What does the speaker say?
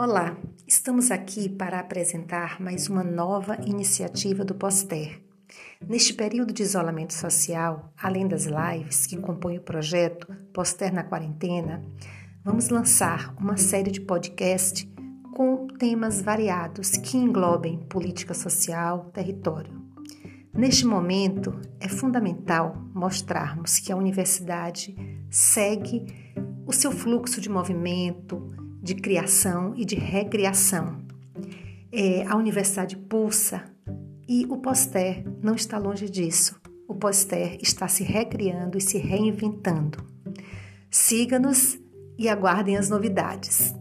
Olá, estamos aqui para apresentar mais uma nova iniciativa do Poster. Neste período de isolamento social, além das lives que compõem o projeto Poster na Quarentena, vamos lançar uma série de podcasts com temas variados que englobem política social, território. Neste momento, é fundamental mostrarmos que a universidade segue o seu fluxo de movimento, de criação e de recriação. É, a universidade pulsa e o Poster não está longe disso. O Poster está se recriando e se reinventando. Siga-nos e aguardem as novidades.